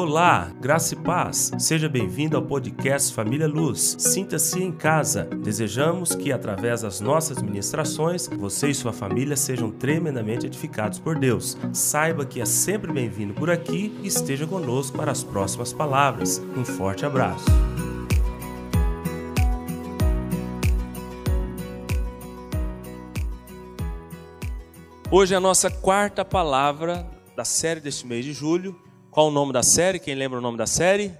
Olá, graça e paz. Seja bem-vindo ao podcast Família Luz. Sinta-se em casa. Desejamos que, através das nossas ministrações, você e sua família sejam tremendamente edificados por Deus. Saiba que é sempre bem-vindo por aqui e esteja conosco para as próximas palavras. Um forte abraço. Hoje é a nossa quarta palavra da série deste mês de julho qual o nome da série? Quem lembra o nome da série?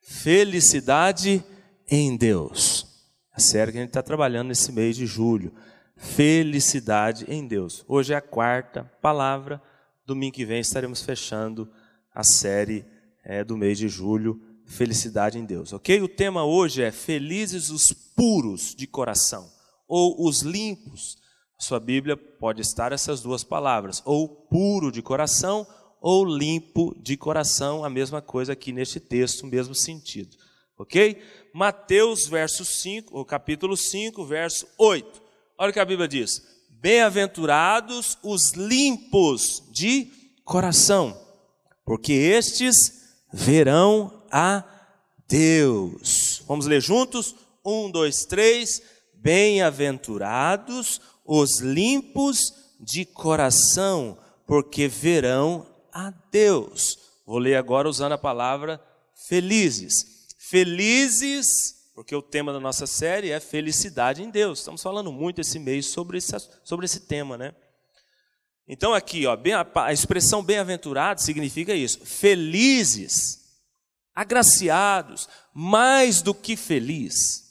Felicidade em Deus. A série que a gente está trabalhando nesse mês de julho. Felicidade em Deus. Hoje é a quarta palavra. Domingo que vem estaremos fechando a série é, do mês de julho. Felicidade em Deus, ok? O tema hoje é Felizes os puros de coração, ou os limpos. Sua Bíblia pode estar essas duas palavras, ou puro de coração, ou limpo de coração, a mesma coisa aqui neste texto, o mesmo sentido. Ok? Mateus, verso 5, o capítulo 5, verso 8. Olha o que a Bíblia diz: Bem-aventurados os limpos de coração, porque estes verão a Deus. Vamos ler juntos? Um, dois, três. Bem-aventurados os limpos de coração, porque verão a Deus. Vou ler agora usando a palavra felizes. Felizes, porque o tema da nossa série é felicidade em Deus. Estamos falando muito esse mês sobre esse, sobre esse tema, né? Então, aqui, ó, bem, a expressão bem-aventurado significa isso: felizes, agraciados, mais do que feliz.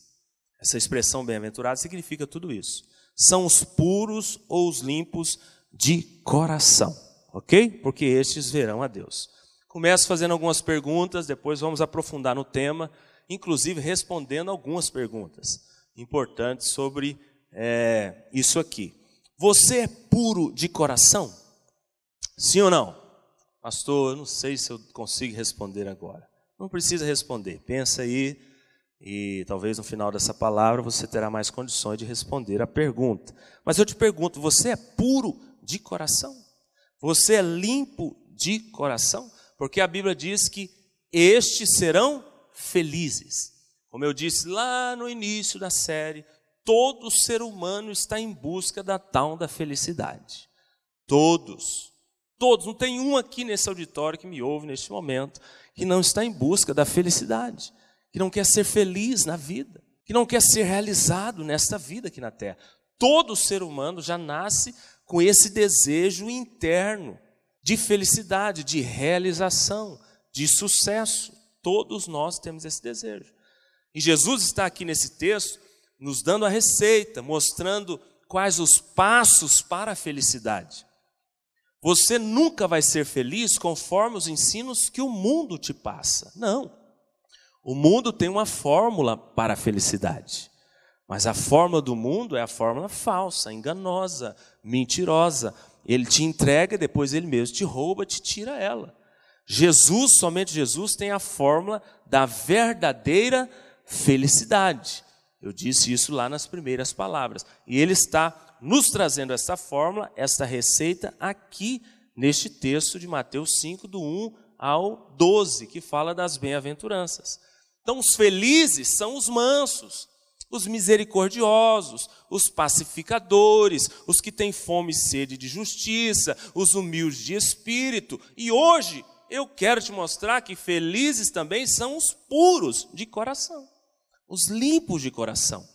Essa expressão bem-aventurado significa tudo isso. São os puros ou os limpos de coração ok? Porque estes verão a Deus. Começo fazendo algumas perguntas, depois vamos aprofundar no tema, inclusive respondendo algumas perguntas importantes sobre é, isso aqui. Você é puro de coração? Sim ou não? Pastor, eu não sei se eu consigo responder agora. Não precisa responder, pensa aí e talvez no final dessa palavra você terá mais condições de responder a pergunta. Mas eu te pergunto, você é puro de coração? Você é limpo de coração? Porque a Bíblia diz que estes serão felizes. Como eu disse lá no início da série, todo ser humano está em busca da tal da felicidade. Todos. Todos. Não tem um aqui nesse auditório que me ouve neste momento que não está em busca da felicidade, que não quer ser feliz na vida, que não quer ser realizado nesta vida aqui na terra. Todo ser humano já nasce com esse desejo interno de felicidade, de realização, de sucesso. Todos nós temos esse desejo. E Jesus está aqui nesse texto nos dando a receita, mostrando quais os passos para a felicidade. Você nunca vai ser feliz conforme os ensinos que o mundo te passa. Não. O mundo tem uma fórmula para a felicidade. Mas a fórmula do mundo é a fórmula falsa, enganosa, mentirosa. Ele te entrega, depois ele mesmo te rouba, te tira ela. Jesus, somente Jesus, tem a fórmula da verdadeira felicidade. Eu disse isso lá nas primeiras palavras. E ele está nos trazendo essa fórmula, essa receita, aqui neste texto de Mateus 5, do 1 ao 12, que fala das bem-aventuranças. Então, os felizes são os mansos os misericordiosos, os pacificadores, os que têm fome e sede de justiça, os humildes de espírito. E hoje eu quero te mostrar que felizes também são os puros de coração, os limpos de coração.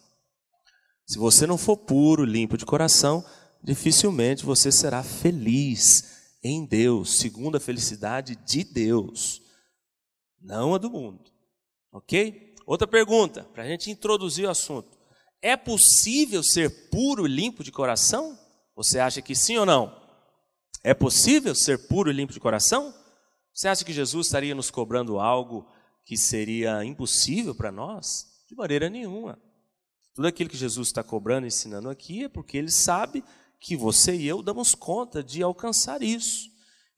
Se você não for puro, limpo de coração, dificilmente você será feliz em Deus, segundo a felicidade de Deus, não a do mundo. Ok? Outra pergunta, para a gente introduzir o assunto. É possível ser puro e limpo de coração? Você acha que sim ou não? É possível ser puro e limpo de coração? Você acha que Jesus estaria nos cobrando algo que seria impossível para nós? De maneira nenhuma. Tudo aquilo que Jesus está cobrando e ensinando aqui é porque ele sabe que você e eu damos conta de alcançar isso.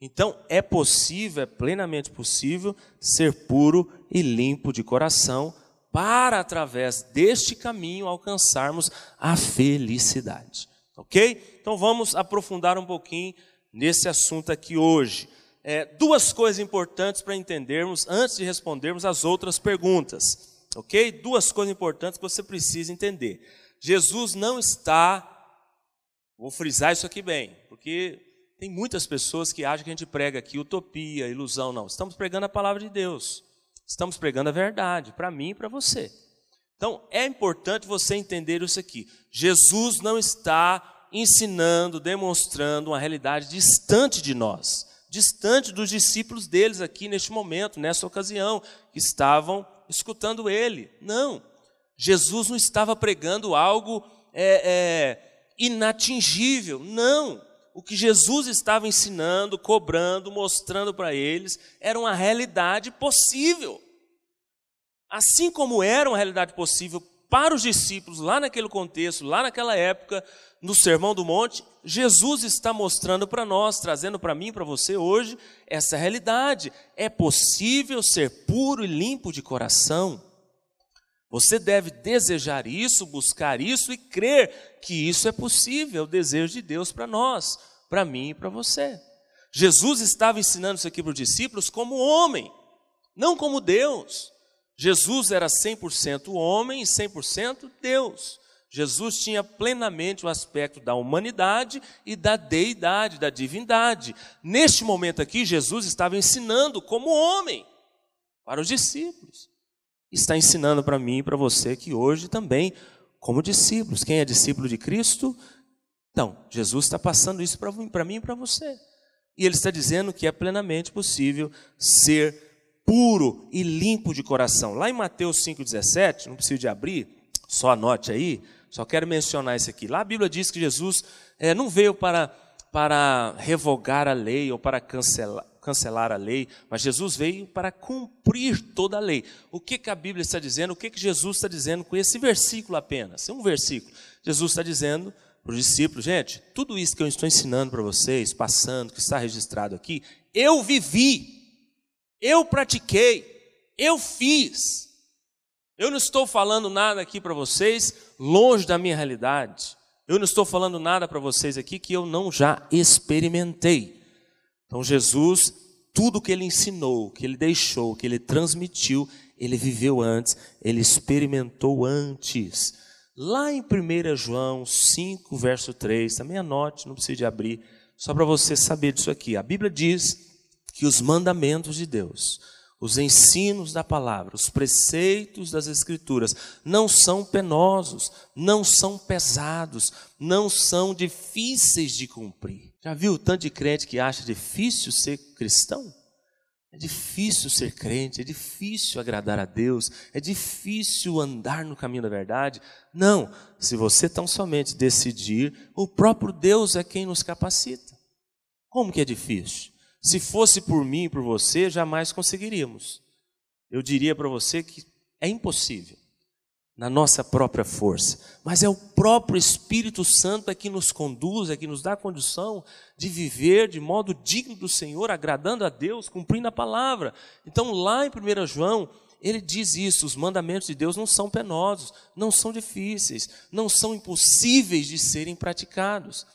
Então, é possível, é plenamente possível ser puro e limpo de coração para, através deste caminho, alcançarmos a felicidade. Ok? Então vamos aprofundar um pouquinho nesse assunto aqui hoje. é, duas coisas importantes para entendermos antes de respondermos as outras perguntas. Ok? Duas coisas importantes que você precisa entender. Jesus não está, vou frisar isso aqui bem, porque tem muitas pessoas que acham que a gente prega aqui utopia, ilusão. Não, estamos pregando a palavra de Deus. Estamos pregando a verdade, para mim e para você. Então, é importante você entender isso aqui. Jesus não está ensinando, demonstrando uma realidade distante de nós distante dos discípulos deles aqui neste momento, nessa ocasião, que estavam escutando ele. Não, Jesus não estava pregando algo é, é, inatingível, não. O que Jesus estava ensinando, cobrando, mostrando para eles, era uma realidade possível. Assim como era uma realidade possível para os discípulos lá naquele contexto, lá naquela época, no Sermão do Monte, Jesus está mostrando para nós, trazendo para mim, para você hoje, essa realidade. É possível ser puro e limpo de coração. Você deve desejar isso, buscar isso e crer que isso é possível, é o desejo de Deus para nós, para mim e para você. Jesus estava ensinando isso aqui para os discípulos como homem, não como Deus. Jesus era 100% homem e 100% Deus. Jesus tinha plenamente o aspecto da humanidade e da deidade, da divindade. Neste momento aqui, Jesus estava ensinando como homem para os discípulos. Está ensinando para mim e para você que hoje também, como discípulos. Quem é discípulo de Cristo? Então, Jesus está passando isso para mim e para você. E ele está dizendo que é plenamente possível ser puro e limpo de coração. Lá em Mateus 5,17, não preciso de abrir, só anote aí, só quero mencionar isso aqui. Lá a Bíblia diz que Jesus é, não veio para, para revogar a lei ou para cancelar, cancelar a lei, mas Jesus veio para cumprir toda a lei. O que, que a Bíblia está dizendo? O que, que Jesus está dizendo com esse versículo apenas? É um versículo. Jesus está dizendo para os discípulos, gente, tudo isso que eu estou ensinando para vocês, passando, que está registrado aqui, eu vivi, eu pratiquei, eu fiz. Eu não estou falando nada aqui para vocês longe da minha realidade. Eu não estou falando nada para vocês aqui que eu não já experimentei. Então, Jesus, tudo que ele ensinou, que ele deixou, que ele transmitiu, ele viveu antes, ele experimentou antes. Lá em 1 João 5, verso 3, também anote, não precisa de abrir, só para você saber disso aqui. A Bíblia diz que os mandamentos de Deus os ensinos da palavra, os preceitos das Escrituras não são penosos, não são pesados, não são difíceis de cumprir. Já viu o tanto de crente que acha difícil ser cristão? É difícil ser crente, é difícil agradar a Deus, é difícil andar no caminho da verdade. Não, se você tão somente decidir, o próprio Deus é quem nos capacita. Como que é difícil? Se fosse por mim e por você, jamais conseguiríamos. Eu diria para você que é impossível na nossa própria força, mas é o próprio Espírito Santo é que nos conduz, é que nos dá a condição de viver de modo digno do Senhor, agradando a Deus, cumprindo a palavra. Então, lá em 1 João, ele diz isso: os mandamentos de Deus não são penosos, não são difíceis, não são impossíveis de serem praticados.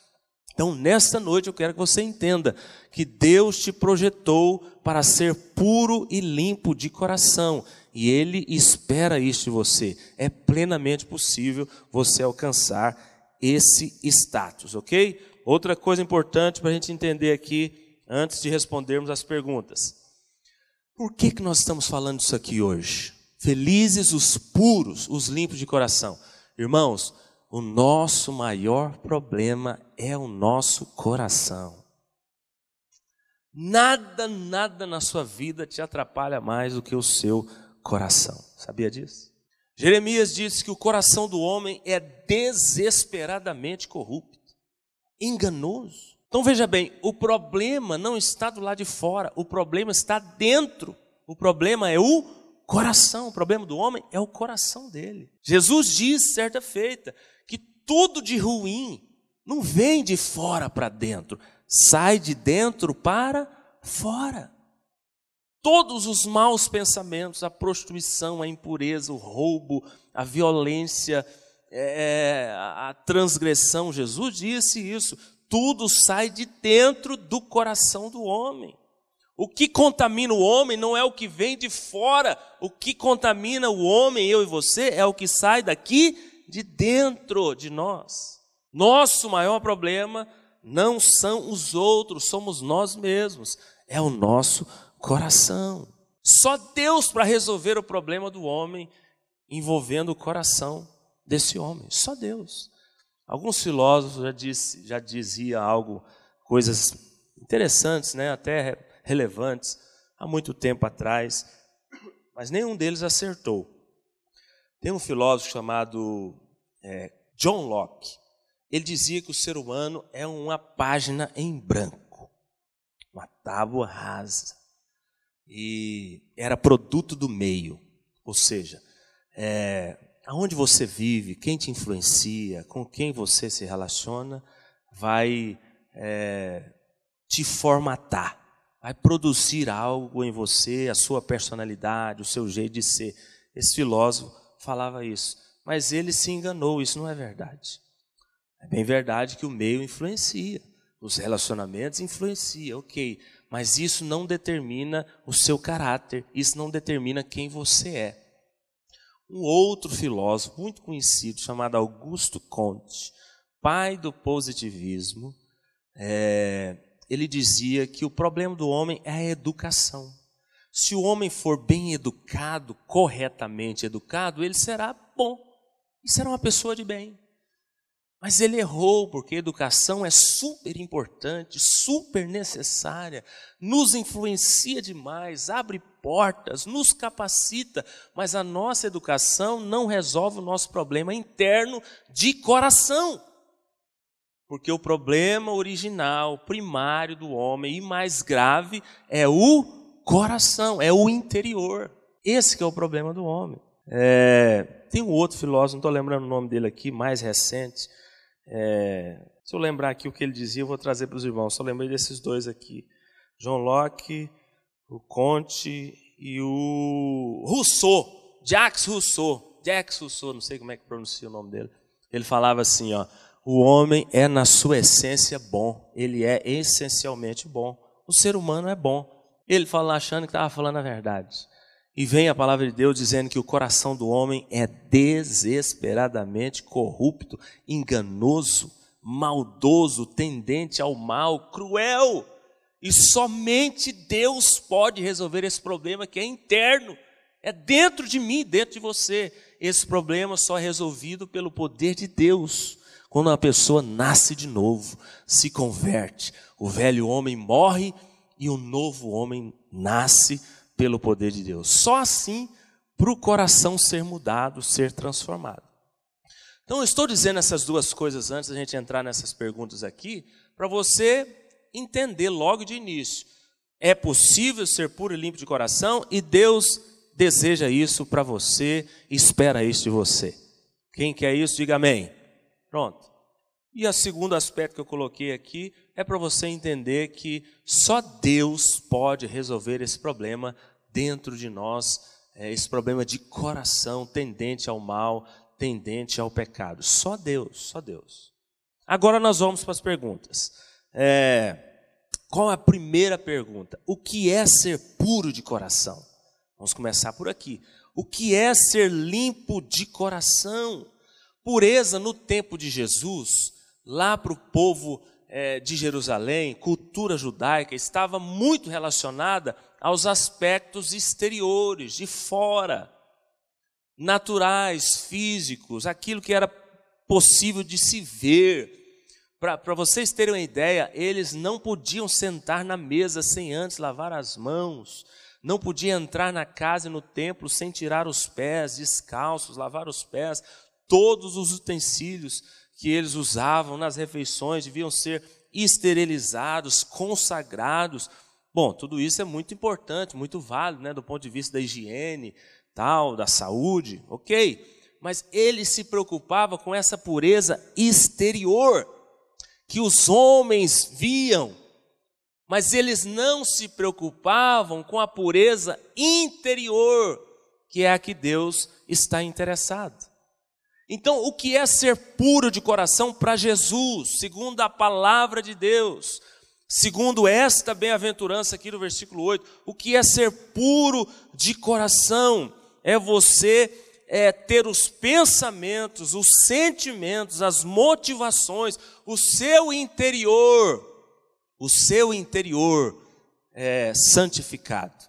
Então, nesta noite, eu quero que você entenda que Deus te projetou para ser puro e limpo de coração, e Ele espera isso de você. É plenamente possível você alcançar esse status, ok? Outra coisa importante para a gente entender aqui, antes de respondermos as perguntas: por que, que nós estamos falando isso aqui hoje? Felizes os puros, os limpos de coração. Irmãos, o nosso maior problema é o nosso coração. Nada, nada na sua vida te atrapalha mais do que o seu coração. Sabia disso? Jeremias disse que o coração do homem é desesperadamente corrupto, enganoso. Então veja bem, o problema não está do lado de fora, o problema está dentro. O problema é o coração, o problema do homem é o coração dele. Jesus disse certa feita tudo de ruim não vem de fora para dentro, sai de dentro para fora. Todos os maus pensamentos, a prostituição, a impureza, o roubo, a violência, é, a transgressão, Jesus disse isso, tudo sai de dentro do coração do homem. O que contamina o homem não é o que vem de fora, o que contamina o homem, eu e você, é o que sai daqui de dentro de nós. Nosso maior problema não são os outros, somos nós mesmos, é o nosso coração. Só Deus para resolver o problema do homem envolvendo o coração desse homem, só Deus. Alguns filósofos já, disse, já diziam algo, coisas interessantes, né, até relevantes, há muito tempo atrás, mas nenhum deles acertou. Tem um filósofo chamado é, John Locke. Ele dizia que o ser humano é uma página em branco, uma tábua rasa, e era produto do meio, ou seja, é, aonde você vive, quem te influencia, com quem você se relaciona, vai é, te formatar, vai produzir algo em você, a sua personalidade, o seu jeito de ser. Esse filósofo falava isso, mas ele se enganou, isso não é verdade. É bem verdade que o meio influencia, os relacionamentos influenciam, ok, mas isso não determina o seu caráter, isso não determina quem você é. Um outro filósofo muito conhecido, chamado Augusto Comte, pai do positivismo, é, ele dizia que o problema do homem é a educação. Se o homem for bem educado, corretamente educado, ele será bom e será uma pessoa de bem. Mas ele errou, porque educação é super importante, super necessária, nos influencia demais, abre portas, nos capacita, mas a nossa educação não resolve o nosso problema interno de coração. Porque o problema original, primário do homem e mais grave é o coração, é o interior. Esse é o problema do homem. É, tem um outro filósofo, não estou lembrando o nome dele aqui, mais recente. É, se eu lembrar aqui o que ele dizia, eu vou trazer para os irmãos. Só lembrei desses dois aqui: John Locke, o Conte e o Rousseau, Jacques Rousseau. Jacques Rousseau, não sei como é que pronuncia o nome dele. Ele falava assim, ó: o homem é, na sua essência, bom. Ele é essencialmente bom. O ser humano é bom. Ele fala achando que estava falando a verdade. E vem a palavra de Deus dizendo que o coração do homem é desesperadamente corrupto, enganoso, maldoso, tendente ao mal, cruel. E somente Deus pode resolver esse problema que é interno, é dentro de mim, dentro de você. Esse problema só é resolvido pelo poder de Deus. Quando uma pessoa nasce de novo, se converte, o velho homem morre e o novo homem nasce pelo poder de Deus. Só assim para o coração ser mudado, ser transformado. Então, eu estou dizendo essas duas coisas antes da gente entrar nessas perguntas aqui, para você entender logo de início. É possível ser puro e limpo de coração e Deus deseja isso para você, espera isso de você. Quem quer isso, diga amém. Pronto. E o segundo aspecto que eu coloquei aqui é para você entender que só Deus pode resolver esse problema dentro de nós, é, esse problema de coração tendente ao mal, tendente ao pecado. Só Deus, só Deus. Agora nós vamos para as perguntas. É, qual a primeira pergunta? O que é ser puro de coração? Vamos começar por aqui. O que é ser limpo de coração? Pureza no tempo de Jesus, lá para o povo é, de Jerusalém, cultura judaica, estava muito relacionada aos aspectos exteriores, de fora, naturais, físicos, aquilo que era possível de se ver. Para vocês terem uma ideia, eles não podiam sentar na mesa sem antes lavar as mãos, não podiam entrar na casa e no templo sem tirar os pés, descalços, lavar os pés, Todos os utensílios que eles usavam nas refeições deviam ser esterilizados, consagrados. Bom, tudo isso é muito importante, muito válido, né, do ponto de vista da higiene, tal, da saúde, ok? Mas ele se preocupava com essa pureza exterior que os homens viam, mas eles não se preocupavam com a pureza interior, que é a que Deus está interessado. Então, o que é ser puro de coração para Jesus, segundo a palavra de Deus? Segundo esta bem-aventurança aqui no versículo 8, o que é ser puro de coração? É você é, ter os pensamentos, os sentimentos, as motivações, o seu interior, o seu interior é, santificado,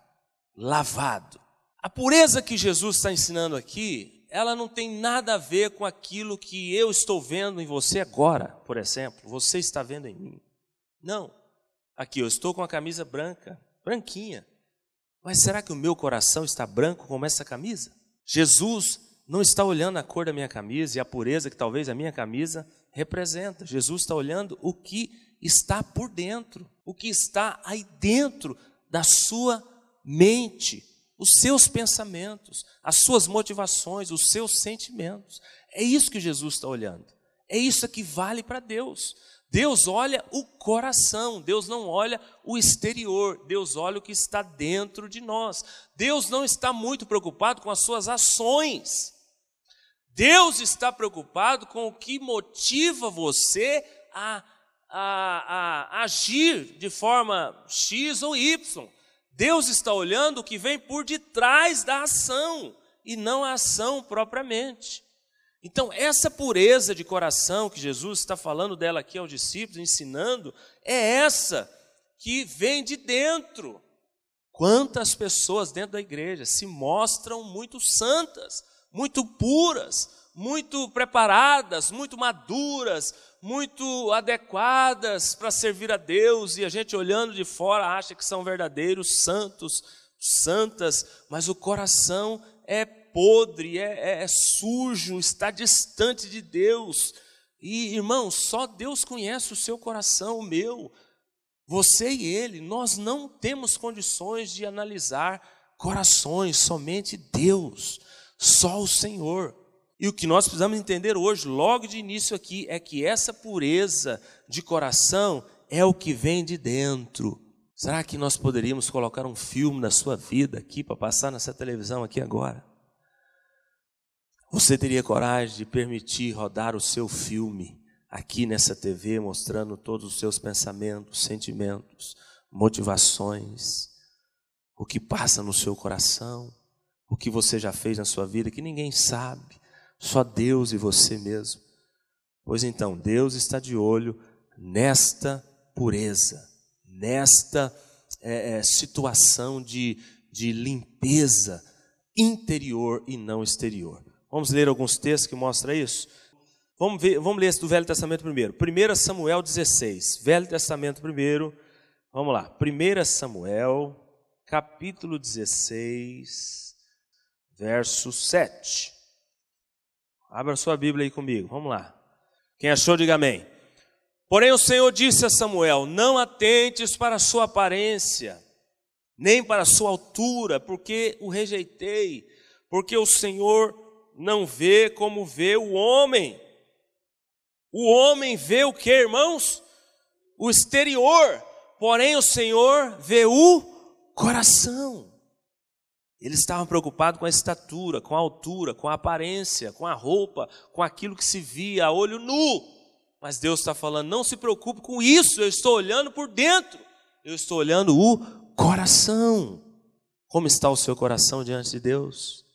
lavado. A pureza que Jesus está ensinando aqui, ela não tem nada a ver com aquilo que eu estou vendo em você agora, por exemplo, você está vendo em mim. Não. Aqui, eu estou com a camisa branca, branquinha. Mas será que o meu coração está branco como essa camisa? Jesus não está olhando a cor da minha camisa e a pureza que talvez a minha camisa representa. Jesus está olhando o que está por dentro, o que está aí dentro da sua mente, os seus pensamentos, as suas motivações, os seus sentimentos. É isso que Jesus está olhando. É isso que vale para Deus. Deus olha o coração, Deus não olha o exterior, Deus olha o que está dentro de nós. Deus não está muito preocupado com as suas ações. Deus está preocupado com o que motiva você a, a, a agir de forma X ou Y. Deus está olhando o que vem por detrás da ação e não a ação propriamente. Então, essa pureza de coração que Jesus está falando dela aqui aos discípulos, ensinando, é essa que vem de dentro. Quantas pessoas dentro da igreja se mostram muito santas, muito puras, muito preparadas, muito maduras, muito adequadas para servir a Deus, e a gente olhando de fora acha que são verdadeiros santos, santas, mas o coração é podre, é, é, é sujo, está distante de Deus. E, irmão, só Deus conhece o seu coração, o meu, você e ele. Nós não temos condições de analisar corações, somente Deus, só o Senhor. E o que nós precisamos entender hoje, logo de início aqui, é que essa pureza de coração é o que vem de dentro. Será que nós poderíamos colocar um filme na sua vida aqui para passar nessa televisão aqui agora? Você teria coragem de permitir rodar o seu filme aqui nessa TV, mostrando todos os seus pensamentos, sentimentos, motivações, o que passa no seu coração, o que você já fez na sua vida que ninguém sabe, só Deus e você mesmo. Pois então, Deus está de olho nesta pureza, nesta é, é, situação de, de limpeza interior e não exterior. Vamos ler alguns textos que mostram isso? Vamos, ver, vamos ler esse do Velho Testamento primeiro. 1 Samuel 16. Velho Testamento primeiro. Vamos lá. 1 Samuel, capítulo 16, verso 7. Abra sua Bíblia aí comigo. Vamos lá. Quem achou, diga amém. Porém, o Senhor disse a Samuel: Não atentes para a sua aparência, nem para a sua altura, porque o rejeitei, porque o Senhor não vê como vê o homem. O homem vê o que, irmãos? O exterior, porém o Senhor vê o coração. Eles estavam preocupados com a estatura, com a altura, com a aparência, com a roupa, com aquilo que se via a olho nu. Mas Deus está falando: não se preocupe com isso, eu estou olhando por dentro, eu estou olhando o coração. Como está o seu coração diante de Deus?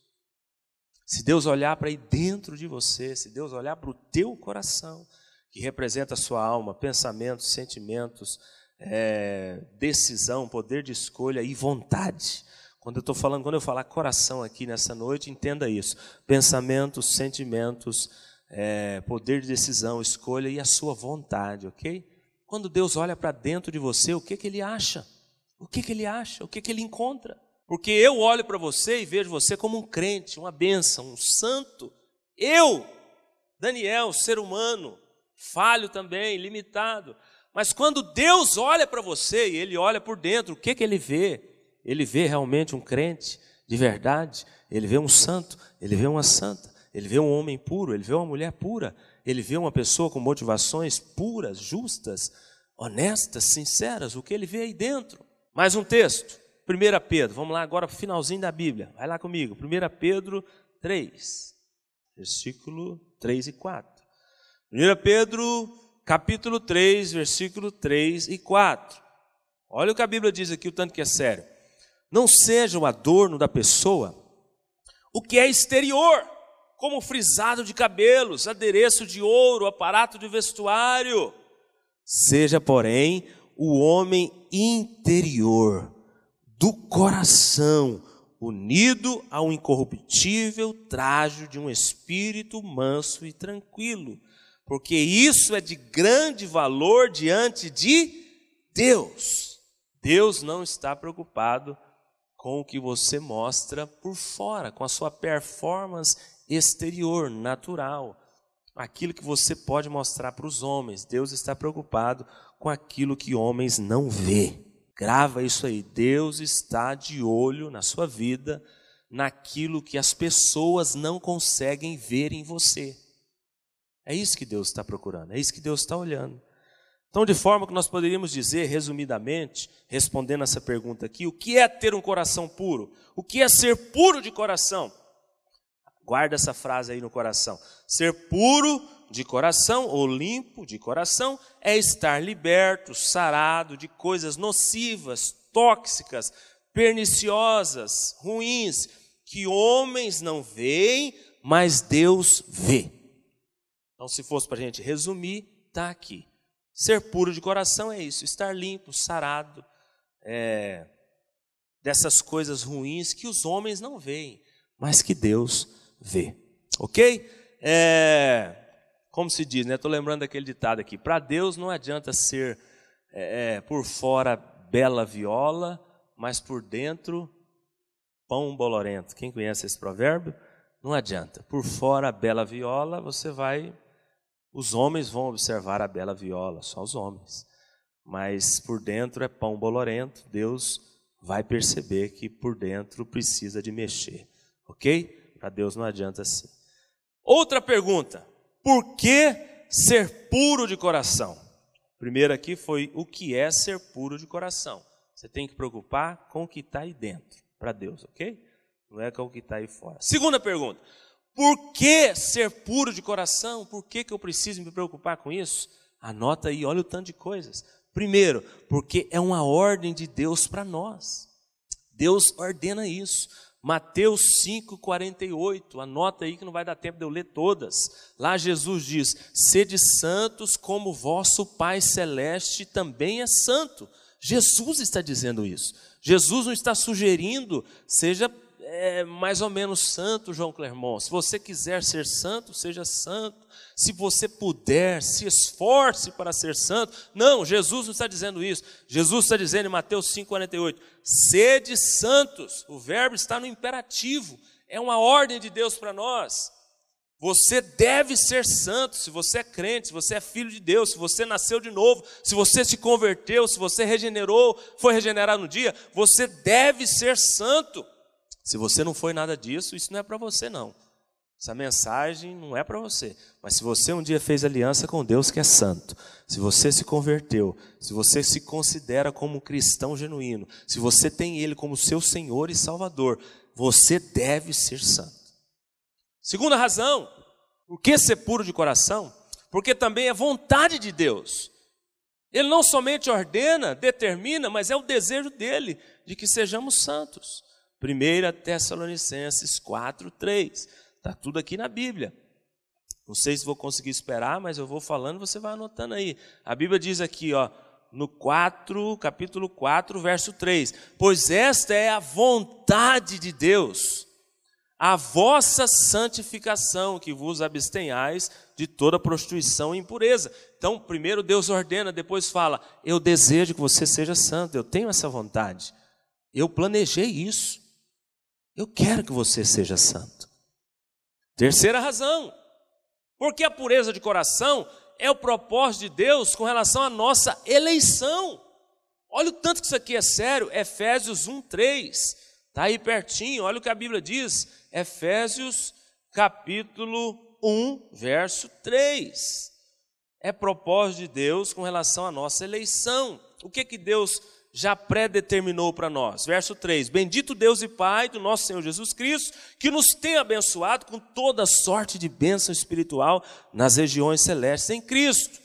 Se Deus olhar para aí dentro de você, se Deus olhar para o teu coração, que representa a sua alma, pensamentos, sentimentos, é, decisão, poder de escolha e vontade. Quando eu estou falando, quando eu falar coração aqui nessa noite, entenda isso: pensamentos, sentimentos, é, poder de decisão, escolha e a sua vontade, ok? Quando Deus olha para dentro de você, o que, que Ele acha? O que, que Ele acha? O que, que Ele encontra? Porque eu olho para você e vejo você como um crente, uma bênção, um santo. Eu, Daniel, ser humano, falho também, limitado. Mas quando Deus olha para você e Ele olha por dentro, o que, que Ele vê? Ele vê realmente um crente de verdade, Ele vê um santo, Ele vê uma santa, Ele vê um homem puro, Ele vê uma mulher pura, Ele vê uma pessoa com motivações puras, justas, honestas, sinceras, o que Ele vê aí dentro. Mais um texto. 1 Pedro, vamos lá agora para o finalzinho da Bíblia. Vai lá comigo. 1 Pedro 3, versículo 3 e 4. 1 Pedro capítulo 3, versículo 3 e 4. Olha o que a Bíblia diz aqui, o tanto que é sério. Não seja o adorno da pessoa o que é exterior, como frisado de cabelos, adereço de ouro, aparato de vestuário. Seja, porém, o homem interior, do coração, unido ao incorruptível trajo de um espírito manso e tranquilo, porque isso é de grande valor diante de Deus. Deus não está preocupado com o que você mostra por fora, com a sua performance exterior, natural. Aquilo que você pode mostrar para os homens. Deus está preocupado com aquilo que homens não vê. Grava isso aí. Deus está de olho na sua vida, naquilo que as pessoas não conseguem ver em você. É isso que Deus está procurando, é isso que Deus está olhando. Então, de forma que nós poderíamos dizer, resumidamente, respondendo essa pergunta aqui, o que é ter um coração puro? O que é ser puro de coração? Guarda essa frase aí no coração. Ser puro de coração ou limpo de coração é estar liberto, sarado de coisas nocivas, tóxicas, perniciosas, ruins, que homens não veem, mas Deus vê. Então, se fosse para a gente resumir, está aqui. Ser puro de coração é isso, estar limpo, sarado, é, dessas coisas ruins que os homens não veem, mas que Deus vê. Ok? É, como se diz, né? Estou lembrando daquele ditado aqui: para Deus não adianta ser é, é, por fora bela viola, mas por dentro pão bolorento. Quem conhece esse provérbio? Não adianta. Por fora bela viola, você vai os homens vão observar a bela viola, só os homens. Mas por dentro é pão bolorento, Deus vai perceber que por dentro precisa de mexer. Ok? Para Deus não adianta assim. Outra pergunta: por que ser puro de coração? Primeiro aqui foi o que é ser puro de coração. Você tem que preocupar com o que está aí dentro, para Deus, ok? Não é com o que está aí fora. Segunda pergunta: por que ser puro de coração? Por que, que eu preciso me preocupar com isso? Anota aí, olha o tanto de coisas. Primeiro, porque é uma ordem de Deus para nós. Deus ordena isso. Mateus 5,48, anota aí que não vai dar tempo de eu ler todas. Lá Jesus diz: Sede santos como vosso Pai Celeste também é santo. Jesus está dizendo isso. Jesus não está sugerindo, seja é mais ou menos santo, João Clermont. Se você quiser ser santo, seja santo. Se você puder, se esforce para ser santo. Não, Jesus não está dizendo isso. Jesus está dizendo em Mateus 5,48: sede santos. O verbo está no imperativo. É uma ordem de Deus para nós. Você deve ser santo se você é crente, se você é filho de Deus, se você nasceu de novo, se você se converteu, se você regenerou, foi regenerado no dia, você deve ser santo. Se você não foi nada disso, isso não é para você não. Essa mensagem não é para você. Mas se você um dia fez aliança com Deus que é santo, se você se converteu, se você se considera como cristão genuíno, se você tem Ele como seu Senhor e Salvador, você deve ser santo. Segunda razão, por que ser puro de coração? Porque também é vontade de Deus. Ele não somente ordena, determina, mas é o desejo dele de que sejamos santos. 1 Tessalonicenses 4, 3. Está tudo aqui na Bíblia. Não sei se vou conseguir esperar, mas eu vou falando, você vai anotando aí. A Bíblia diz aqui, ó, no 4, capítulo 4, verso 3: Pois esta é a vontade de Deus, a vossa santificação, que vos abstenhais de toda prostituição e impureza. Então, primeiro Deus ordena, depois fala: Eu desejo que você seja santo, eu tenho essa vontade, eu planejei isso. Eu quero que você seja santo. Terceira razão, porque a pureza de coração é o propósito de Deus com relação à nossa eleição. Olha o tanto que isso aqui é sério, Efésios 1, 3. Está aí pertinho, olha o que a Bíblia diz. Efésios capítulo 1, verso 3. É propósito de Deus com relação à nossa eleição. O que que Deus já predeterminou para nós. Verso 3: Bendito Deus e Pai do nosso Senhor Jesus Cristo, que nos tem abençoado com toda sorte de bênção espiritual nas regiões celestes em Cristo.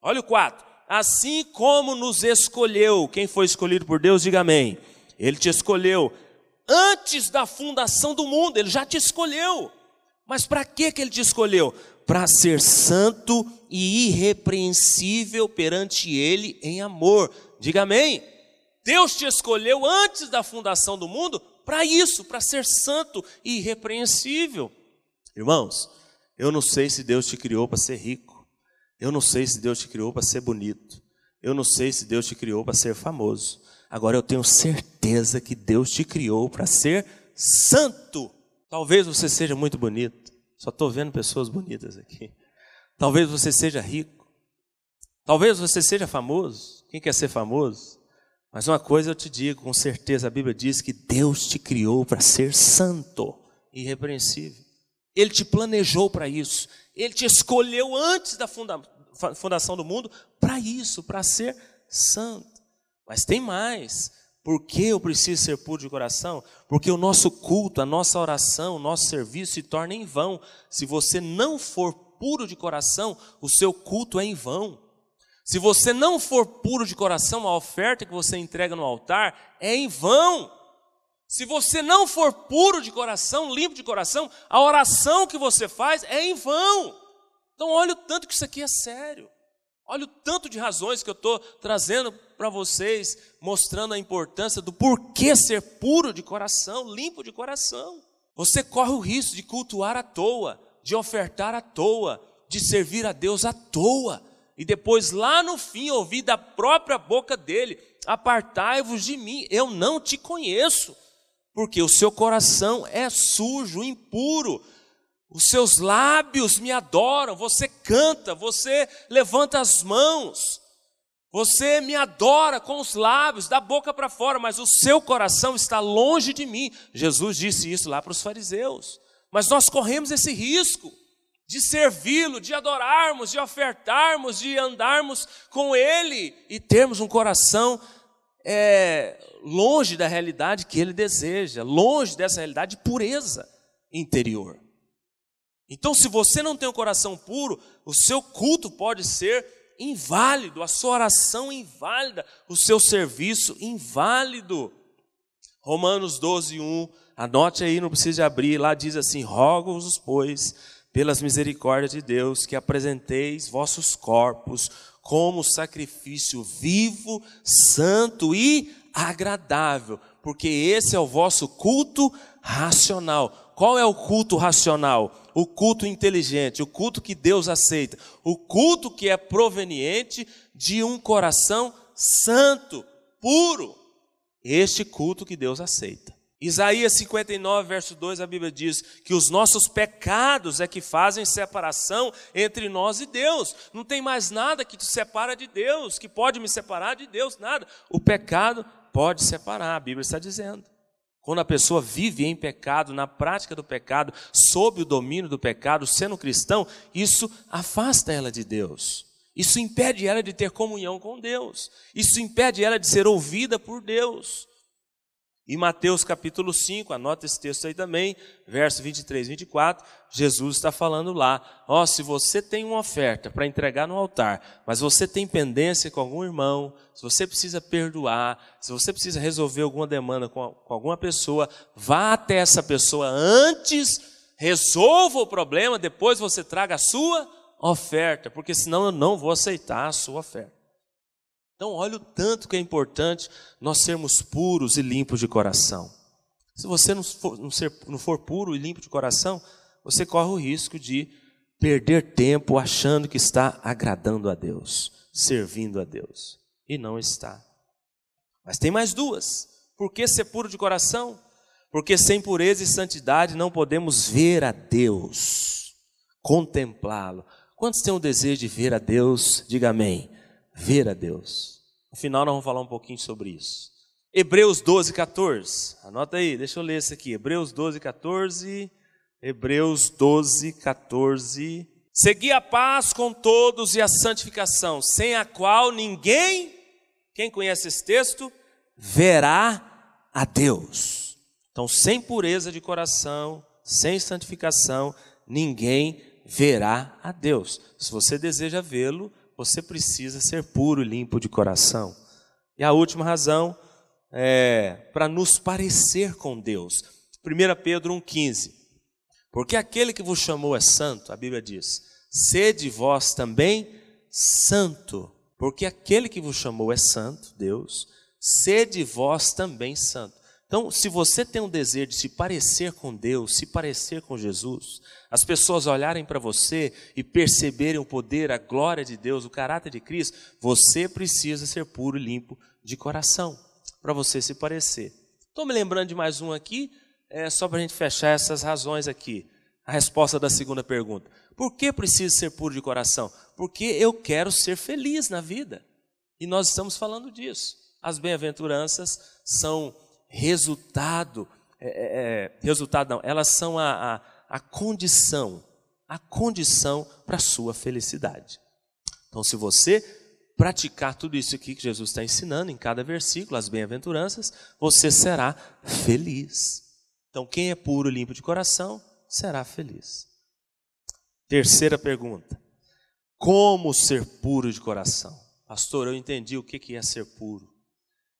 Olha o 4. Assim como nos escolheu, quem foi escolhido por Deus, diga amém. Ele te escolheu antes da fundação do mundo, ele já te escolheu. Mas para que que ele te escolheu? Para ser santo e irrepreensível perante ele em amor. Diga amém. Deus te escolheu antes da fundação do mundo para isso, para ser santo e irrepreensível. Irmãos, eu não sei se Deus te criou para ser rico. Eu não sei se Deus te criou para ser bonito. Eu não sei se Deus te criou para ser famoso. Agora eu tenho certeza que Deus te criou para ser santo. Talvez você seja muito bonito. Só estou vendo pessoas bonitas aqui. Talvez você seja rico. Talvez você seja famoso. Quem quer ser famoso? Mas uma coisa eu te digo, com certeza a Bíblia diz que Deus te criou para ser santo irrepreensível. Ele te planejou para isso. Ele te escolheu antes da funda fundação do mundo para isso, para ser santo. Mas tem mais. Por que eu preciso ser puro de coração? Porque o nosso culto, a nossa oração, o nosso serviço se torna em vão. Se você não for puro de coração, o seu culto é em vão. Se você não for puro de coração, a oferta que você entrega no altar é em vão. Se você não for puro de coração, limpo de coração, a oração que você faz é em vão. Então, olha o tanto que isso aqui é sério. Olha o tanto de razões que eu estou trazendo para vocês, mostrando a importância do porquê ser puro de coração, limpo de coração. Você corre o risco de cultuar à toa, de ofertar à toa, de servir a Deus à toa e depois lá no fim ouvir da própria boca dele: Apartai-vos de mim, eu não te conheço, porque o seu coração é sujo, impuro, os seus lábios me adoram, você canta, você levanta as mãos, você me adora com os lábios, da boca para fora, mas o seu coração está longe de mim. Jesus disse isso lá para os fariseus. Mas nós corremos esse risco de servi-lo, de adorarmos, de ofertarmos, de andarmos com Ele e termos um coração é, longe da realidade que Ele deseja, longe dessa realidade de pureza interior. Então, se você não tem um coração puro, o seu culto pode ser inválido, a sua oração inválida, o seu serviço inválido. Romanos 12, 1, anote aí, não precisa abrir, lá diz assim: rogo-vos, pois pelas misericórdias de Deus, que apresenteis vossos corpos como sacrifício vivo, santo e agradável, porque esse é o vosso culto racional. Qual é o culto racional? O culto inteligente, o culto que Deus aceita, o culto que é proveniente de um coração santo, puro. Este culto que Deus aceita. Isaías 59, verso 2, a Bíblia diz que os nossos pecados é que fazem separação entre nós e Deus. Não tem mais nada que te separa de Deus, que pode me separar de Deus, nada. O pecado pode separar, a Bíblia está dizendo. Quando a pessoa vive em pecado, na prática do pecado, sob o domínio do pecado, sendo cristão, isso afasta ela de Deus. Isso impede ela de ter comunhão com Deus. Isso impede ela de ser ouvida por Deus. Em Mateus capítulo 5, anota esse texto aí também, verso 23 e 24, Jesus está falando lá: ó, oh, se você tem uma oferta para entregar no altar, mas você tem pendência com algum irmão, se você precisa perdoar, se você precisa resolver alguma demanda com, com alguma pessoa, vá até essa pessoa antes, resolva o problema, depois você traga a sua oferta, porque senão eu não vou aceitar a sua oferta. Então, olha o tanto que é importante nós sermos puros e limpos de coração. Se você não for, não, ser, não for puro e limpo de coração, você corre o risco de perder tempo achando que está agradando a Deus, servindo a Deus. E não está. Mas tem mais duas. Por que ser puro de coração? Porque sem pureza e santidade não podemos ver a Deus, contemplá-lo. Quantos têm o desejo de ver a Deus? Diga amém ver a Deus. No final, nós vamos falar um pouquinho sobre isso. Hebreus 12, 14. Anota aí, deixa eu ler isso aqui. Hebreus 12, 14. Hebreus 12, 14. Segui a paz com todos e a santificação, sem a qual ninguém, quem conhece esse texto, verá a Deus. Então, sem pureza de coração, sem santificação, ninguém verá a Deus. Se você deseja vê-lo, você precisa ser puro e limpo de coração. E a última razão é para nos parecer com Deus. 1 Pedro 1,15. Porque aquele que vos chamou é santo, a Bíblia diz: sede vós também santo. Porque aquele que vos chamou é santo, Deus, sede vós também santo. Então, se você tem um desejo de se parecer com Deus, se parecer com Jesus, as pessoas olharem para você e perceberem o poder, a glória de Deus, o caráter de Cristo, você precisa ser puro e limpo de coração, para você se parecer. Estou me lembrando de mais um aqui, é, só para a gente fechar essas razões aqui. A resposta da segunda pergunta: Por que preciso ser puro de coração? Porque eu quero ser feliz na vida. E nós estamos falando disso. As bem-aventuranças são resultado, é, é, é, resultado não, elas são a, a, a condição, a condição para a sua felicidade. Então, se você praticar tudo isso aqui que Jesus está ensinando em cada versículo, as bem-aventuranças, você será feliz. Então, quem é puro e limpo de coração será feliz. Terceira pergunta: Como ser puro de coração? Pastor, eu entendi o que é ser puro.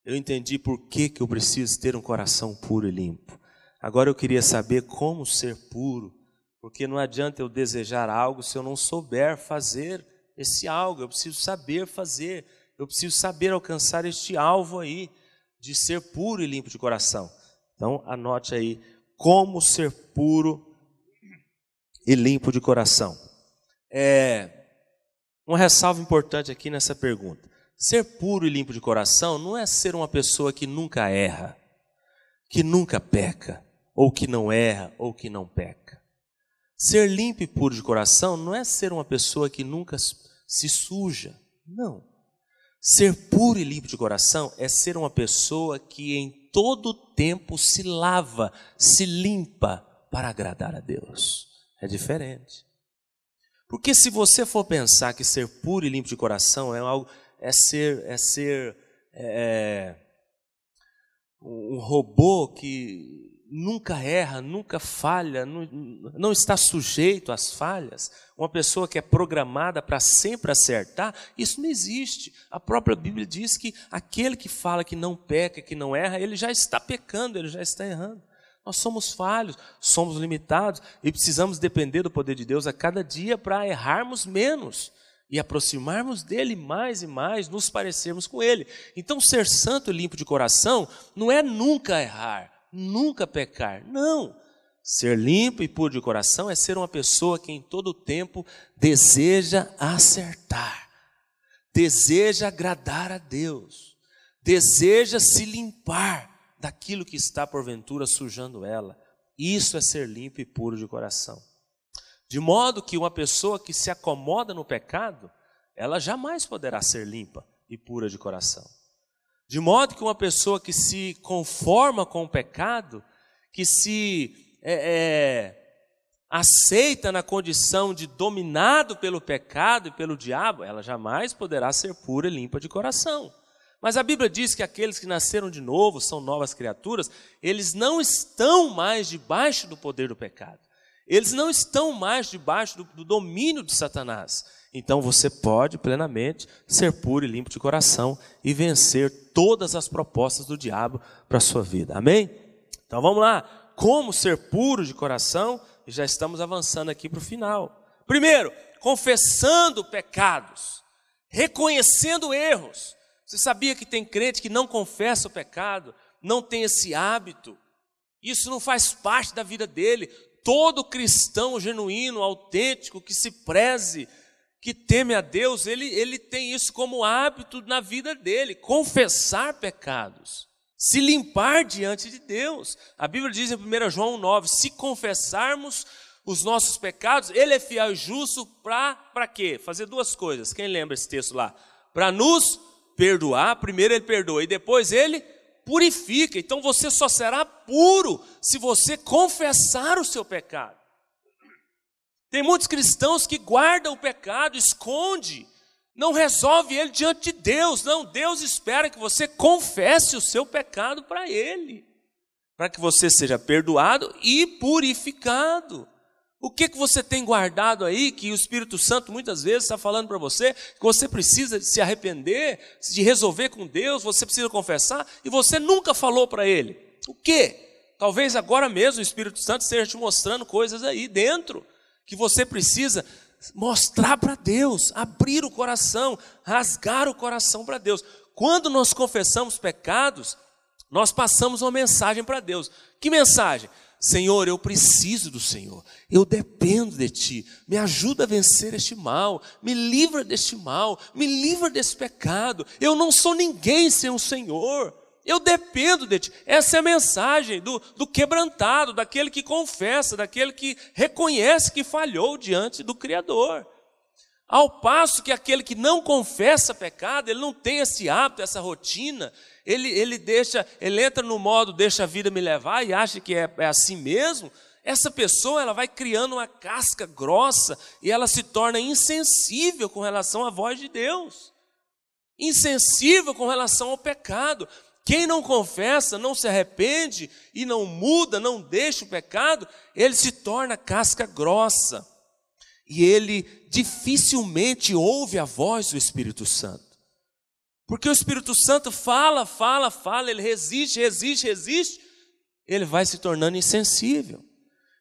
Eu entendi por que, que eu preciso ter um coração puro e limpo. Agora eu queria saber como ser puro, porque não adianta eu desejar algo se eu não souber fazer esse algo. Eu preciso saber fazer, eu preciso saber alcançar este alvo aí de ser puro e limpo de coração. Então anote aí como ser puro e limpo de coração. É uma ressalva importante aqui nessa pergunta. Ser puro e limpo de coração não é ser uma pessoa que nunca erra, que nunca peca, ou que não erra, ou que não peca. Ser limpo e puro de coração não é ser uma pessoa que nunca se suja. Não. Ser puro e limpo de coração é ser uma pessoa que em todo tempo se lava, se limpa para agradar a Deus. É diferente. Porque se você for pensar que ser puro e limpo de coração é algo é ser, é ser é, um robô que nunca erra, nunca falha, não, não, está sujeito às falhas, uma pessoa que é programada para sempre acertar, isso não existe. A própria Bíblia diz que aquele que fala que não peca, que não erra, ele já está pecando, ele já está errando. Nós somos falhos, somos limitados e precisamos depender do poder de Deus a cada dia para errarmos menos e aproximarmos dele mais e mais, nos parecermos com ele. Então, ser santo e limpo de coração não é nunca errar, nunca pecar. Não. Ser limpo e puro de coração é ser uma pessoa que em todo tempo deseja acertar, deseja agradar a Deus, deseja se limpar daquilo que está porventura sujando ela. Isso é ser limpo e puro de coração. De modo que uma pessoa que se acomoda no pecado, ela jamais poderá ser limpa e pura de coração. De modo que uma pessoa que se conforma com o pecado, que se é, é, aceita na condição de dominado pelo pecado e pelo diabo, ela jamais poderá ser pura e limpa de coração. Mas a Bíblia diz que aqueles que nasceram de novo são novas criaturas, eles não estão mais debaixo do poder do pecado. Eles não estão mais debaixo do, do domínio de Satanás. Então você pode plenamente ser puro e limpo de coração e vencer todas as propostas do diabo para a sua vida. Amém? Então vamos lá. Como ser puro de coração? E já estamos avançando aqui para o final. Primeiro, confessando pecados, reconhecendo erros. Você sabia que tem crente que não confessa o pecado, não tem esse hábito? Isso não faz parte da vida dele todo cristão genuíno, autêntico, que se preze, que teme a Deus, ele, ele tem isso como hábito na vida dele, confessar pecados, se limpar diante de Deus. A Bíblia diz em 1 João 9: se confessarmos os nossos pecados, ele é fiel e justo para quê? Fazer duas coisas. Quem lembra esse texto lá? Para nos perdoar, primeiro ele perdoa e depois ele purifica. Então você só será puro se você confessar o seu pecado. Tem muitos cristãos que guardam o pecado, esconde, não resolve ele diante de Deus. Não, Deus espera que você confesse o seu pecado para ele, para que você seja perdoado e purificado. O que, que você tem guardado aí que o Espírito Santo muitas vezes está falando para você que você precisa se arrepender, de resolver com Deus, você precisa confessar e você nunca falou para Ele? O que? Talvez agora mesmo o Espírito Santo esteja te mostrando coisas aí dentro que você precisa mostrar para Deus, abrir o coração, rasgar o coração para Deus. Quando nós confessamos pecados, nós passamos uma mensagem para Deus. Que mensagem? Senhor, eu preciso do Senhor, eu dependo de Ti, me ajuda a vencer este mal, me livra deste mal, me livra desse pecado, eu não sou ninguém sem o Senhor, eu dependo de Ti. Essa é a mensagem do, do quebrantado, daquele que confessa, daquele que reconhece que falhou diante do Criador. Ao passo que aquele que não confessa pecado, ele não tem esse hábito, essa rotina, ele, ele deixa, ele entra no modo deixa a vida me levar e acha que é, é assim mesmo, essa pessoa ela vai criando uma casca grossa e ela se torna insensível com relação à voz de Deus. Insensível com relação ao pecado. Quem não confessa, não se arrepende e não muda, não deixa o pecado, ele se torna casca grossa. E ele dificilmente ouve a voz do Espírito Santo. Porque o Espírito Santo fala, fala, fala, ele resiste, resiste, resiste, ele vai se tornando insensível.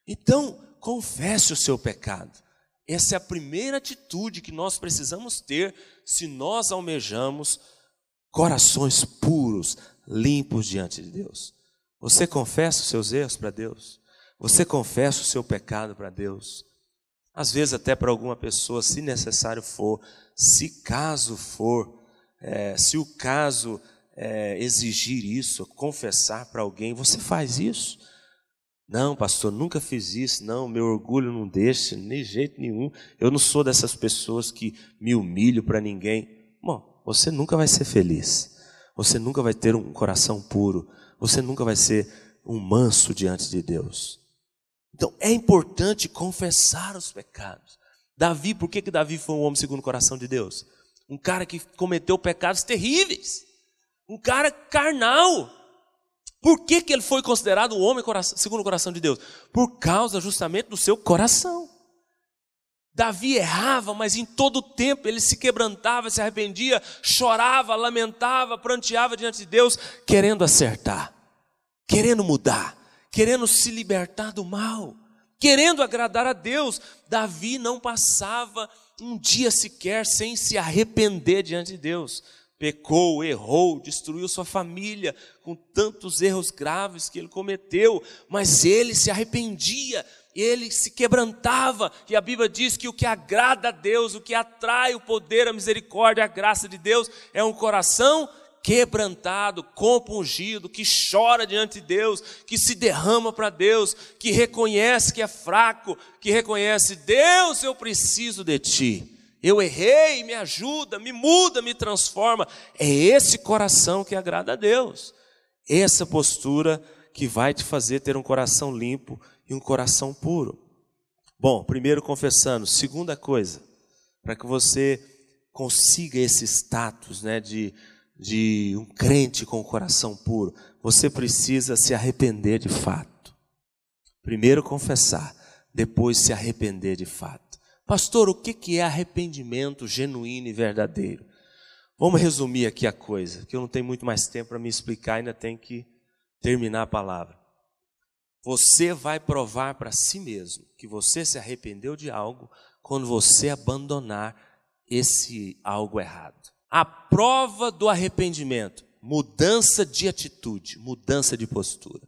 Então, confesse o seu pecado. Essa é a primeira atitude que nós precisamos ter se nós almejamos corações puros, limpos diante de Deus. Você confessa os seus erros para Deus? Você confessa o seu pecado para Deus? Às vezes, até para alguma pessoa, se necessário for, se caso for, é, se o caso é, exigir isso, confessar para alguém, você faz isso? Não, pastor, nunca fiz isso. Não, meu orgulho não deixa, de jeito nenhum. Eu não sou dessas pessoas que me humilho para ninguém. Bom, você nunca vai ser feliz. Você nunca vai ter um coração puro. Você nunca vai ser um manso diante de Deus. Então é importante confessar os pecados. Davi, por que, que Davi foi um homem segundo o coração de Deus? Um cara que cometeu pecados terríveis, um cara carnal. Por que, que ele foi considerado um homem segundo o coração de Deus? Por causa justamente do seu coração. Davi errava, mas em todo o tempo ele se quebrantava, se arrependia, chorava, lamentava, pranteava diante de Deus, querendo acertar, querendo mudar, querendo se libertar do mal, querendo agradar a Deus. Davi não passava um dia sequer sem se arrepender diante de Deus. Pecou, errou, destruiu sua família com tantos erros graves que ele cometeu, mas ele se arrependia, ele se quebrantava, e a Bíblia diz que o que agrada a Deus, o que atrai o poder, a misericórdia, a graça de Deus, é um coração quebrantado, compungido, que chora diante de Deus, que se derrama para Deus, que reconhece que é fraco, que reconhece: Deus, eu preciso de Ti. Eu errei, me ajuda, me muda, me transforma. É esse coração que agrada a Deus. Essa postura que vai te fazer ter um coração limpo e um coração puro. Bom, primeiro confessando, segunda coisa, para que você consiga esse status né, de de um crente com o coração puro, você precisa se arrepender de fato. Primeiro confessar, depois se arrepender de fato. Pastor, o que é arrependimento genuíno e verdadeiro? Vamos resumir aqui a coisa, que eu não tenho muito mais tempo para me explicar, ainda tenho que terminar a palavra. Você vai provar para si mesmo que você se arrependeu de algo quando você abandonar esse algo errado. A prova do arrependimento, mudança de atitude, mudança de postura.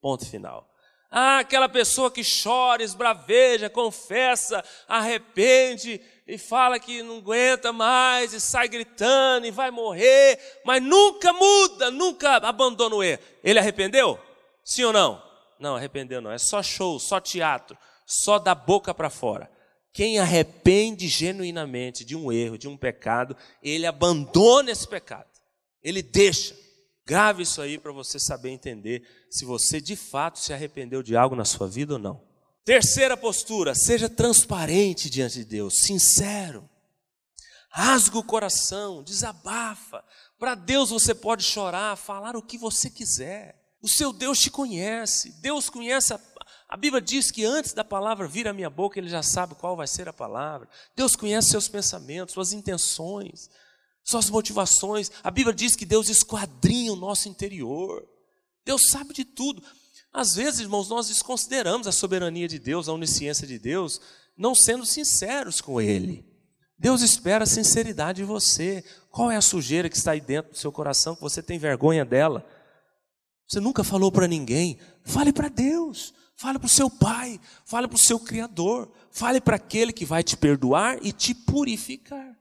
Ponto final. Ah, aquela pessoa que chora, esbraveja, confessa, arrepende e fala que não aguenta mais e sai gritando e vai morrer, mas nunca muda, nunca abandona o erro. Ele arrependeu? Sim ou não? Não, arrependeu não. É só show, só teatro, só da boca para fora. Quem arrepende genuinamente de um erro, de um pecado, ele abandona esse pecado. Ele deixa. Grave isso aí para você saber entender se você de fato se arrependeu de algo na sua vida ou não. Terceira postura, seja transparente diante de Deus, sincero. Rasga o coração, desabafa. Para Deus você pode chorar, falar o que você quiser. O seu Deus te conhece, Deus conhece a, A Bíblia diz que antes da palavra vir à minha boca, Ele já sabe qual vai ser a palavra. Deus conhece seus pensamentos, suas intenções, suas motivações. A Bíblia diz que Deus esquadrinha o nosso interior. Deus sabe de tudo. Às vezes, irmãos, nós desconsideramos a soberania de Deus, a onisciência de Deus, não sendo sinceros com Ele. Deus espera sinceridade em você. Qual é a sujeira que está aí dentro do seu coração que você tem vergonha dela? Você nunca falou para ninguém. Fale para Deus. Fale para o seu Pai. Fale para o seu Criador. Fale para aquele que vai te perdoar e te purificar.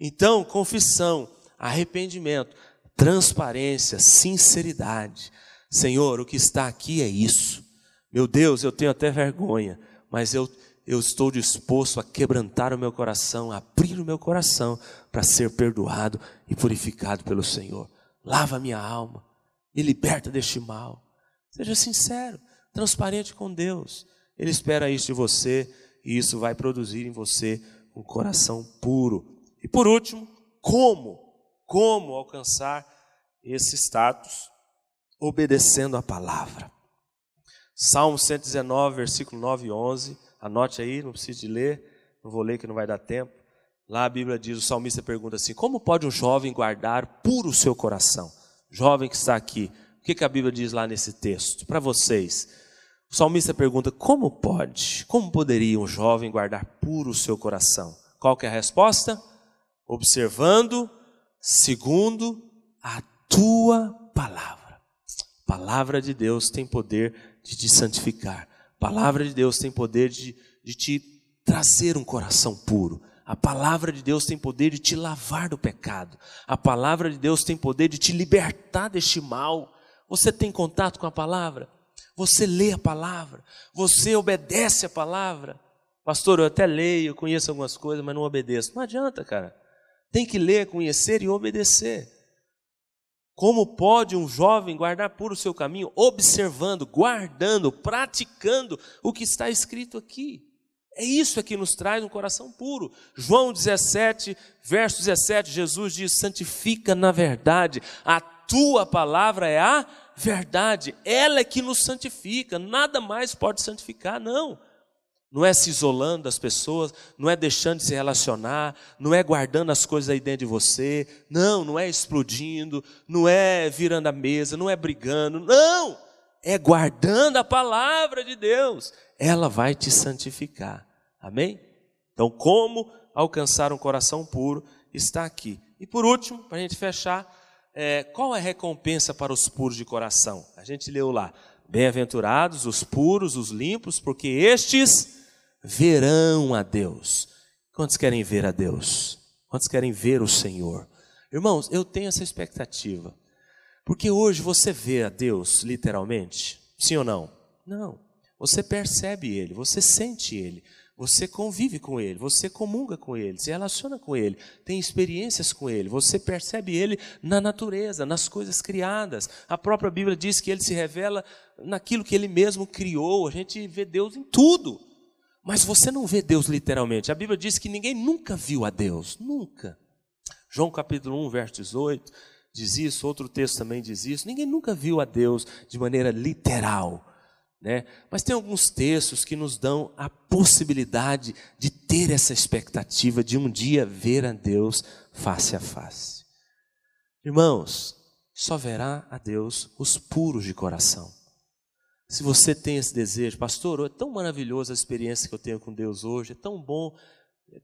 Então, confissão, arrependimento, transparência, sinceridade. Senhor, o que está aqui é isso. Meu Deus, eu tenho até vergonha, mas eu, eu estou disposto a quebrantar o meu coração, a abrir o meu coração para ser perdoado e purificado pelo Senhor. Lava minha alma, me liberta deste mal. Seja sincero, transparente com Deus. Ele espera isso de você e isso vai produzir em você um coração puro. E por último, como? Como alcançar esse status? Obedecendo a palavra. Salmo 119, versículo 9 e 11. Anote aí, não precisa de ler, não vou ler que não vai dar tempo. Lá a Bíblia diz, o salmista pergunta assim: Como pode um jovem guardar puro o seu coração? Jovem que está aqui, o que, que a Bíblia diz lá nesse texto? Para vocês. O salmista pergunta: Como pode, como poderia um jovem guardar puro o seu coração? Qual é a resposta? Observando segundo a tua palavra. palavra de Deus tem poder de te santificar. palavra de Deus tem poder de, de te trazer um coração puro. A palavra de Deus tem poder de te lavar do pecado. A palavra de Deus tem poder de te libertar deste mal. Você tem contato com a palavra? Você lê a palavra? Você obedece a palavra? Pastor, eu até leio, eu conheço algumas coisas, mas não obedeço. Não adianta, cara. Tem que ler, conhecer e obedecer. Como pode um jovem guardar puro o seu caminho? Observando, guardando, praticando o que está escrito aqui. É isso que nos traz um coração puro. João 17, verso 17, Jesus diz: santifica na verdade, a tua palavra é a verdade, ela é que nos santifica, nada mais pode santificar, não. Não é se isolando das pessoas, não é deixando de se relacionar, não é guardando as coisas aí dentro de você, não, não é explodindo, não é virando a mesa, não é brigando, não, é guardando a palavra de Deus, ela vai te santificar, amém? Então, como alcançar um coração puro está aqui. E por último, para a gente fechar, é, qual é a recompensa para os puros de coração? A gente leu lá: Bem-aventurados os puros, os limpos, porque estes verão a Deus. Quantos querem ver a Deus? Quantos querem ver o Senhor? Irmãos, eu tenho essa expectativa. Porque hoje você vê a Deus literalmente? Sim ou não? Não. Você percebe Ele, você sente Ele, você convive com ele, você comunga com ele, se relaciona com ele, tem experiências com ele, você percebe ele na natureza, nas coisas criadas. A própria Bíblia diz que ele se revela naquilo que ele mesmo criou. A gente vê Deus em tudo. Mas você não vê Deus literalmente. A Bíblia diz que ninguém nunca viu a Deus, nunca. João capítulo 1, verso 18 diz isso, outro texto também diz isso. Ninguém nunca viu a Deus de maneira literal. Né? Mas tem alguns textos que nos dão a possibilidade de ter essa expectativa de um dia ver a Deus face a face. Irmãos, só verá a Deus os puros de coração. Se você tem esse desejo, pastor, é tão maravilhosa a experiência que eu tenho com Deus hoje, é tão bom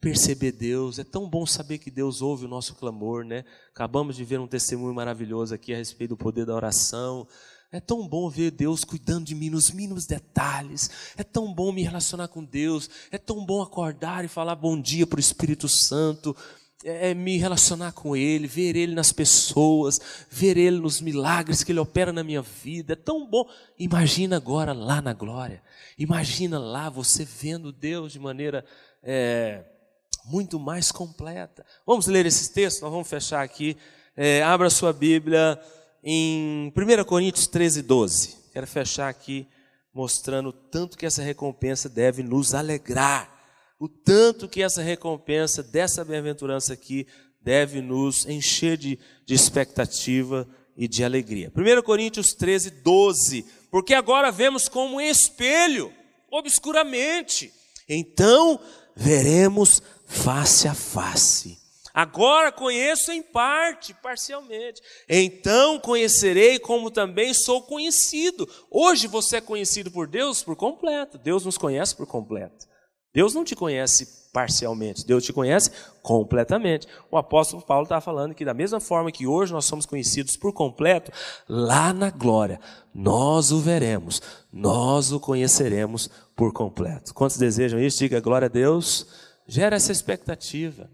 perceber Deus, é tão bom saber que Deus ouve o nosso clamor, né? Acabamos de ver um testemunho maravilhoso aqui a respeito do poder da oração, é tão bom ver Deus cuidando de mim nos mínimos detalhes. É tão bom me relacionar com Deus. É tão bom acordar e falar bom dia para o Espírito Santo. É, é me relacionar com Ele, ver Ele nas pessoas, ver Ele nos milagres que Ele opera na minha vida. É tão bom. Imagina agora lá na glória. Imagina lá você vendo Deus de maneira é, muito mais completa. Vamos ler esses textos? Nós vamos fechar aqui. É, abra sua Bíblia em 1 Coríntios 13, 12. Quero fechar aqui mostrando o tanto que essa recompensa deve nos alegrar, o tanto que essa recompensa dessa bem-aventurança aqui deve nos encher de, de expectativa e de alegria. 1 Coríntios 13, 12. Porque agora vemos como um espelho obscuramente. Então veremos face a face. Agora conheço em parte, parcialmente. Então conhecerei como também sou conhecido. Hoje você é conhecido por Deus por completo. Deus nos conhece por completo. Deus não te conhece parcialmente, Deus te conhece completamente. O apóstolo Paulo está falando que, da mesma forma que hoje nós somos conhecidos por completo, lá na glória nós o veremos, nós o conheceremos por completo. Quantos desejam isso? Diga glória a Deus. Gera essa expectativa.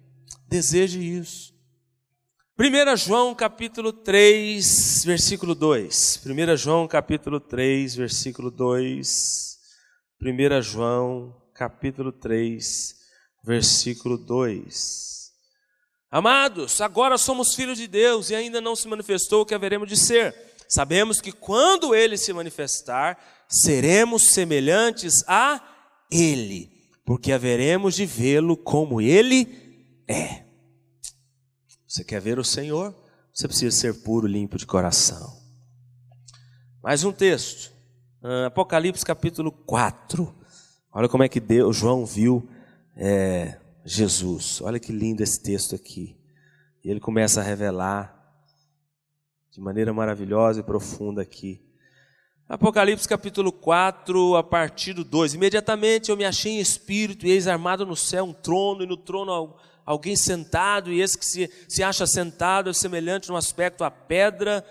Deseje isso. 1 João capítulo 3, versículo 2. 1 João capítulo 3, versículo 2. 1 João capítulo 3, versículo 2. Amados, agora somos filhos de Deus e ainda não se manifestou o que haveremos de ser. Sabemos que quando ele se manifestar, seremos semelhantes a ele, porque haveremos de vê-lo como ele é. Você quer ver o Senhor? Você precisa ser puro, limpo de coração. Mais um texto. Ah, Apocalipse capítulo 4. Olha como é que Deus, João viu é, Jesus. Olha que lindo esse texto aqui. E ele começa a revelar de maneira maravilhosa e profunda aqui. Apocalipse capítulo 4, a partir do 2. Imediatamente eu me achei em espírito, e eis armado no céu um trono, e no trono alguém sentado, e esse que se, se acha sentado é semelhante no aspecto à pedra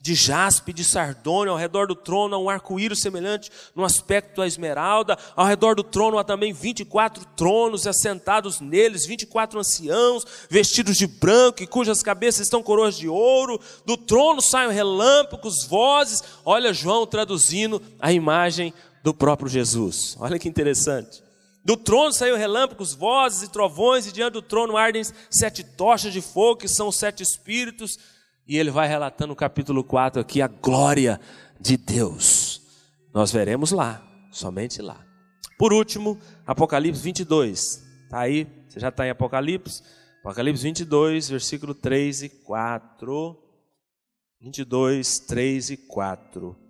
de jaspe, de sardônio, ao redor do trono há um arco-íris semelhante no aspecto à esmeralda, ao redor do trono há também 24 tronos, e assentados neles 24 anciãos, vestidos de branco, e cujas cabeças estão coroas de ouro, do trono saem relâmpagos, vozes, olha João traduzindo a imagem do próprio Jesus, olha que interessante, do trono saiu relâmpagos, vozes e trovões, e diante do trono ardem sete tochas de fogo, que são sete espíritos. E ele vai relatando no capítulo 4 aqui a glória de Deus. Nós veremos lá, somente lá. Por último, Apocalipse 22. Está aí, você já está em Apocalipse? Apocalipse 22, versículo 3 e 4. 22, 3 e 4.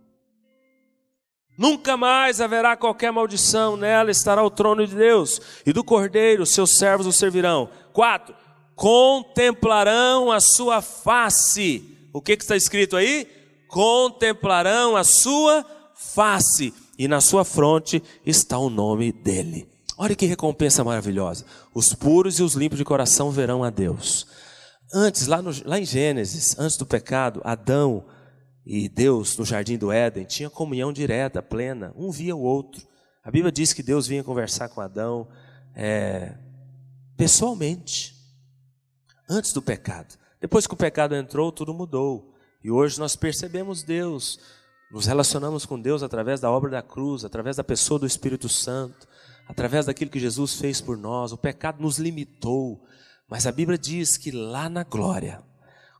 Nunca mais haverá qualquer maldição, nela estará o trono de Deus e do Cordeiro, seus servos o servirão. Quatro, contemplarão a sua face. O que, que está escrito aí? Contemplarão a sua face, e na sua fronte está o nome dele. Olha que recompensa maravilhosa. Os puros e os limpos de coração verão a Deus. Antes, lá, no, lá em Gênesis, antes do pecado, Adão e Deus, no jardim do Éden, tinha comunhão direta, plena, um via o outro. A Bíblia diz que Deus vinha conversar com Adão é, pessoalmente, antes do pecado. Depois que o pecado entrou, tudo mudou. E hoje nós percebemos Deus, nos relacionamos com Deus através da obra da cruz, através da pessoa do Espírito Santo, através daquilo que Jesus fez por nós. O pecado nos limitou, mas a Bíblia diz que lá na glória,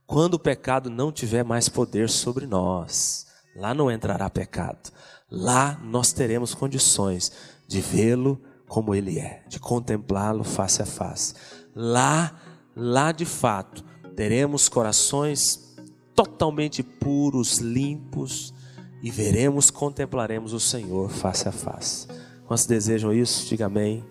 quando o pecado não tiver mais poder sobre nós, lá não entrará pecado. Lá nós teremos condições de vê-lo como ele é, de contemplá-lo face a face. Lá, lá de fato, teremos corações totalmente puros, limpos e veremos, contemplaremos o Senhor face a face. Quantos desejam isso? Diga amém.